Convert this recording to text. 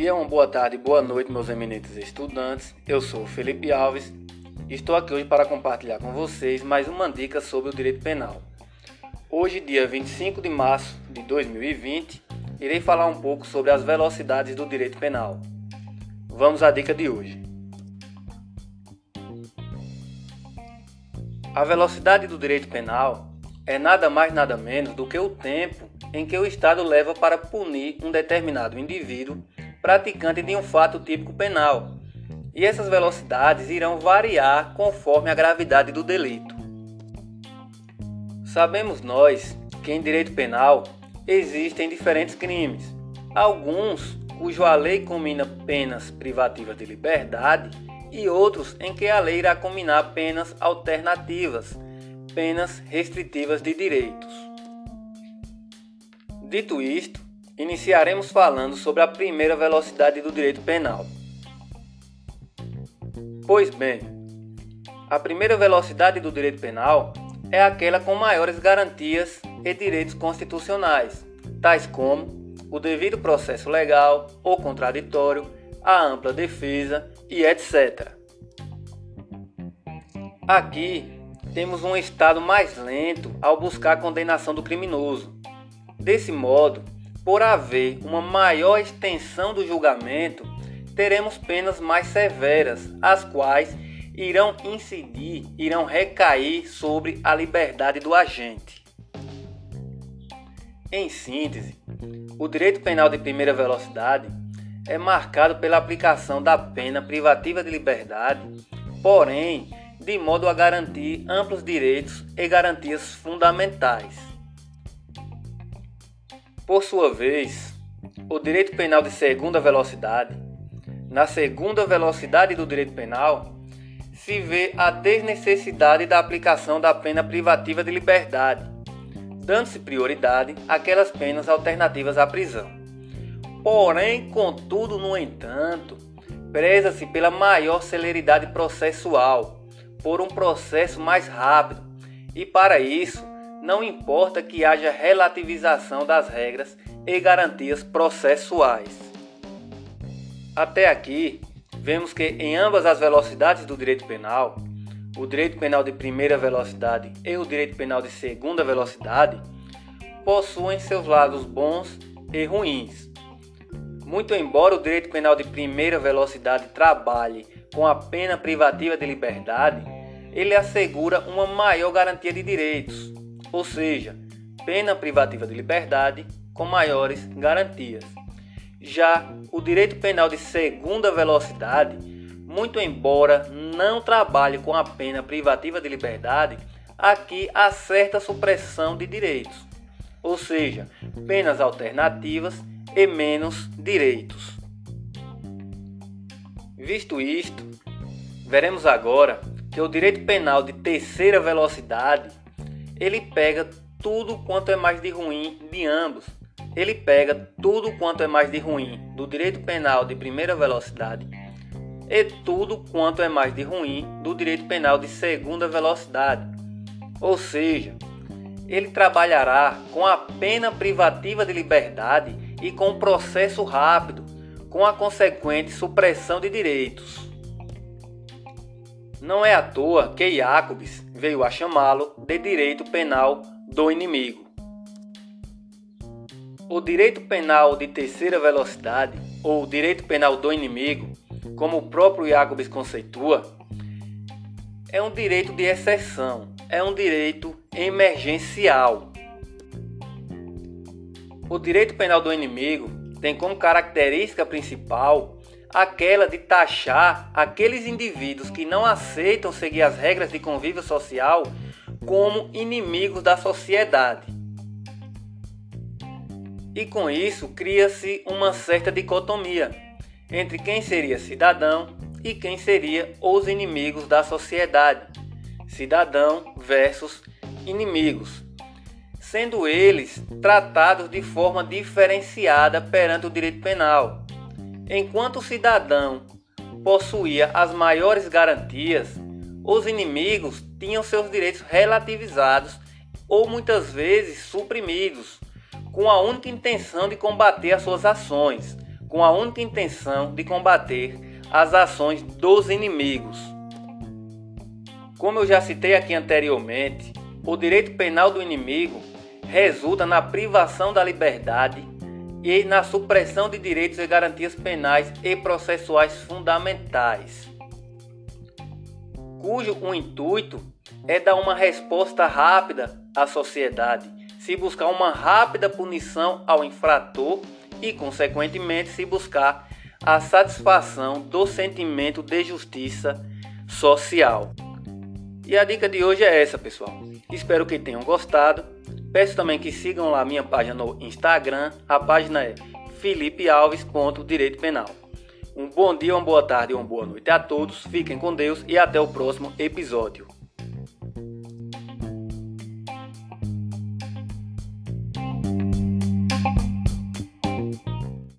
dia, uma boa tarde, boa noite, meus eminentes estudantes. Eu sou Felipe Alves estou aqui hoje para compartilhar com vocês mais uma dica sobre o direito penal. Hoje, dia 25 de março de 2020, irei falar um pouco sobre as velocidades do direito penal. Vamos à dica de hoje. A velocidade do direito penal é nada mais nada menos do que o tempo em que o Estado leva para punir um determinado indivíduo praticante de um fato típico penal, e essas velocidades irão variar conforme a gravidade do delito. Sabemos nós que em direito penal existem diferentes crimes, alguns cujo a lei combina penas privativas de liberdade e outros em que a lei irá combinar penas alternativas, penas restritivas de direitos. Dito isto, iniciaremos falando sobre a primeira velocidade do direito penal. Pois bem, a primeira velocidade do direito penal é aquela com maiores garantias e direitos constitucionais, tais como o devido processo legal ou contraditório, a ampla defesa e etc. Aqui temos um estado mais lento ao buscar a condenação do criminoso, Desse modo, por haver uma maior extensão do julgamento, teremos penas mais severas, as quais irão incidir, irão recair sobre a liberdade do agente. Em síntese, o direito penal de primeira velocidade é marcado pela aplicação da pena privativa de liberdade, porém, de modo a garantir amplos direitos e garantias fundamentais. Por sua vez, o direito penal de segunda velocidade, na segunda velocidade do direito penal, se vê a desnecessidade da aplicação da pena privativa de liberdade, dando-se prioridade àquelas penas alternativas à prisão. Porém, contudo, no entanto, preza-se pela maior celeridade processual, por um processo mais rápido, e para isso não importa que haja relativização das regras e garantias processuais. Até aqui, vemos que em ambas as velocidades do direito penal, o direito penal de primeira velocidade e o direito penal de segunda velocidade, possuem seus lados bons e ruins. Muito embora o direito penal de primeira velocidade trabalhe com a pena privativa de liberdade, ele assegura uma maior garantia de direitos, ou seja, pena privativa de liberdade com maiores garantias. Já o direito penal de segunda velocidade, muito embora não trabalhe com a pena privativa de liberdade, aqui há certa supressão de direitos, ou seja, penas alternativas e menos direitos. Visto isto, veremos agora que o direito penal de terceira velocidade ele pega tudo quanto é mais de ruim de ambos. Ele pega tudo quanto é mais de ruim do direito penal de primeira velocidade e tudo quanto é mais de ruim do direito penal de segunda velocidade. Ou seja, ele trabalhará com a pena privativa de liberdade e com o processo rápido, com a consequente supressão de direitos. Não é à toa que Jacobs veio a chamá-lo de direito penal do inimigo. O direito penal de terceira velocidade, ou direito penal do inimigo, como o próprio Jacobs conceitua, é um direito de exceção, é um direito emergencial. O direito penal do inimigo tem como característica principal aquela de taxar aqueles indivíduos que não aceitam seguir as regras de convívio social como inimigos da sociedade. E com isso cria-se uma certa dicotomia entre quem seria cidadão e quem seria os inimigos da sociedade. Cidadão versus inimigos, sendo eles tratados de forma diferenciada perante o direito penal Enquanto o cidadão possuía as maiores garantias, os inimigos tinham seus direitos relativizados ou muitas vezes suprimidos, com a única intenção de combater as suas ações, com a única intenção de combater as ações dos inimigos. Como eu já citei aqui anteriormente, o direito penal do inimigo resulta na privação da liberdade e na supressão de direitos e garantias penais e processuais fundamentais, cujo o intuito é dar uma resposta rápida à sociedade, se buscar uma rápida punição ao infrator e, consequentemente, se buscar a satisfação do sentimento de justiça social. E a dica de hoje é essa, pessoal. Espero que tenham gostado. Peço também que sigam lá minha página no Instagram. A página é felipealves.direito penal. Um bom dia, uma boa tarde e uma boa noite a todos. Fiquem com Deus e até o próximo episódio.